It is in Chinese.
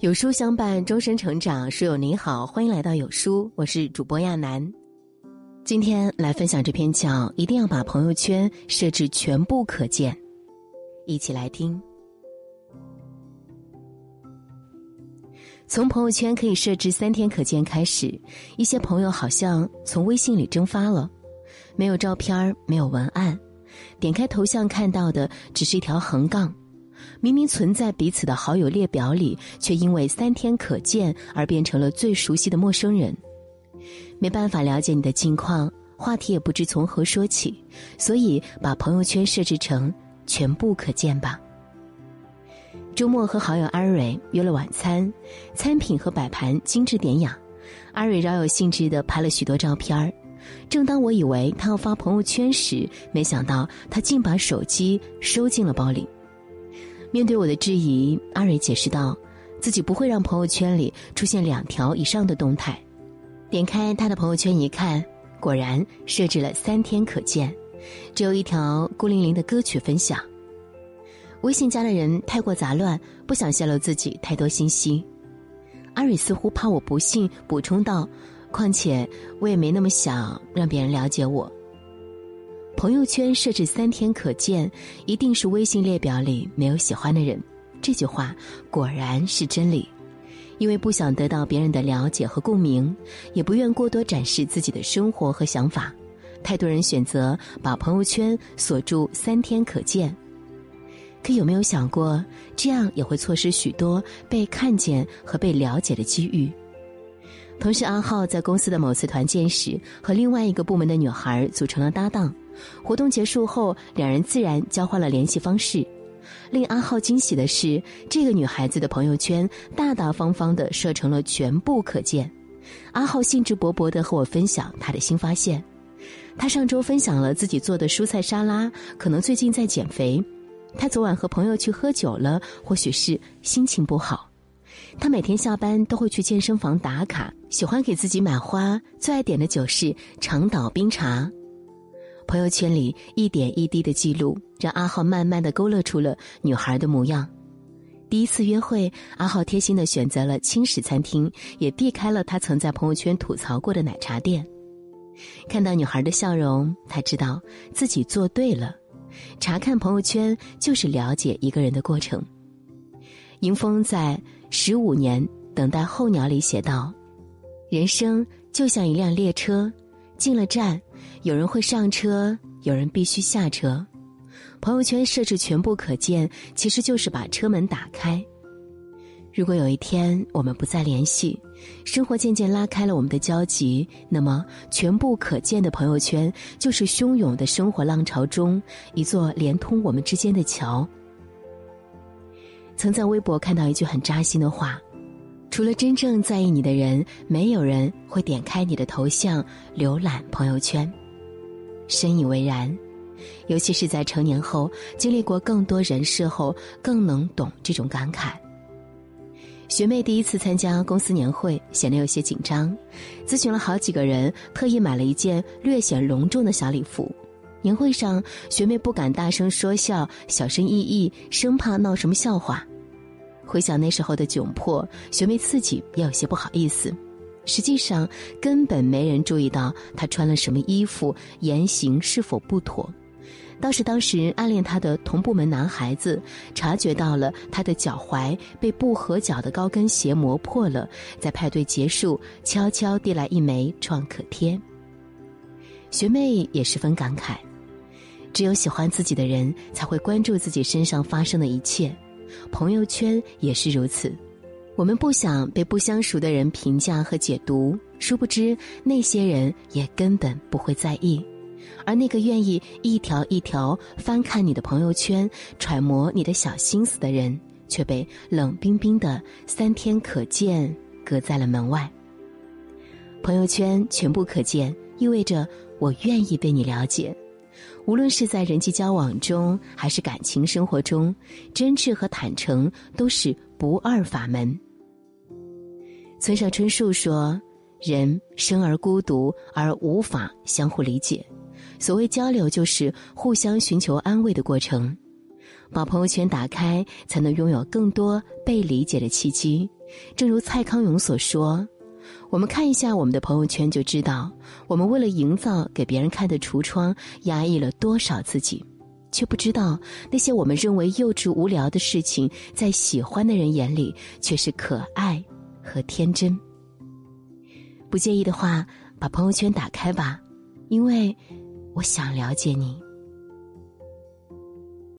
有书相伴，终身成长。书友你好，欢迎来到有书，我是主播亚楠。今天来分享这篇叫《一定要把朋友圈设置全部可见》，一起来听。从朋友圈可以设置三天可见开始，一些朋友好像从微信里蒸发了，没有照片，没有文案，点开头像看到的只是一条横杠。明明存在彼此的好友列表里，却因为三天可见而变成了最熟悉的陌生人。没办法了解你的近况，话题也不知从何说起，所以把朋友圈设置成全部可见吧。周末和好友阿蕊约了晚餐，餐品和摆盘精致典雅。阿蕊饶有兴致地拍了许多照片儿。正当我以为他要发朋友圈时，没想到他竟把手机收进了包里。面对我的质疑，阿蕊解释道：“自己不会让朋友圈里出现两条以上的动态。”点开他的朋友圈一看，果然设置了三天可见，只有一条孤零零的歌曲分享。微信加的人太过杂乱，不想泄露自己太多信息。阿蕊似乎怕我不信，补充道：“况且我也没那么想让别人了解我。”朋友圈设置三天可见，一定是微信列表里没有喜欢的人。这句话果然是真理，因为不想得到别人的了解和共鸣，也不愿过多展示自己的生活和想法，太多人选择把朋友圈锁住三天可见。可有没有想过，这样也会错失许多被看见和被了解的机遇？同事阿浩在公司的某次团建时，和另外一个部门的女孩组成了搭档。活动结束后，两人自然交换了联系方式。令阿浩惊喜的是，这个女孩子的朋友圈大大方方的设成了全部可见。阿浩兴致勃勃的和我分享他的新发现。他上周分享了自己做的蔬菜沙拉，可能最近在减肥。他昨晚和朋友去喝酒了，或许是心情不好。他每天下班都会去健身房打卡，喜欢给自己买花，最爱点的酒是长岛冰茶。朋友圈里一点一滴的记录，让阿浩慢慢的勾勒出了女孩的模样。第一次约会，阿浩贴心的选择了轻食餐厅，也避开了他曾在朋友圈吐槽过的奶茶店。看到女孩的笑容，他知道自己做对了。查看朋友圈就是了解一个人的过程。迎风在《十五年等待候鸟》里写道：“人生就像一辆列车。”进了站，有人会上车，有人必须下车。朋友圈设置全部可见，其实就是把车门打开。如果有一天我们不再联系，生活渐渐拉开了我们的交集，那么全部可见的朋友圈就是汹涌的生活浪潮中一座连通我们之间的桥。曾在微博看到一句很扎心的话。除了真正在意你的人，没有人会点开你的头像浏览朋友圈。深以为然，尤其是在成年后经历过更多人事后，更能懂这种感慨。学妹第一次参加公司年会，显得有些紧张，咨询了好几个人，特意买了一件略显隆重的小礼服。年会上，学妹不敢大声说笑，小声翼翼，生怕闹什么笑话。回想那时候的窘迫，学妹自己也有些不好意思。实际上，根本没人注意到她穿了什么衣服，言行是否不妥。倒是当时暗恋她的同部门男孩子，察觉到了她的脚踝被不合脚的高跟鞋磨破了，在派对结束，悄悄递来一枚创可贴。学妹也十分感慨：只有喜欢自己的人，才会关注自己身上发生的一切。朋友圈也是如此，我们不想被不相熟的人评价和解读，殊不知那些人也根本不会在意，而那个愿意一条一条翻看你的朋友圈、揣摩你的小心思的人，却被冷冰冰的三天可见隔在了门外。朋友圈全部可见，意味着我愿意被你了解。无论是在人际交往中，还是感情生活中，真挚和坦诚都是不二法门。村上春树说：“人生而孤独，而无法相互理解。所谓交流，就是互相寻求安慰的过程。把朋友圈打开，才能拥有更多被理解的契机。正如蔡康永所说：“我们看一下我们的朋友圈，就知道我们为了营造给别人看的橱窗，压抑了多少自己，却不知道那些我们认为幼稚无聊的事情，在喜欢的人眼里却是可爱和天真。”不介意的话，把朋友圈打开吧，因为我想了解你。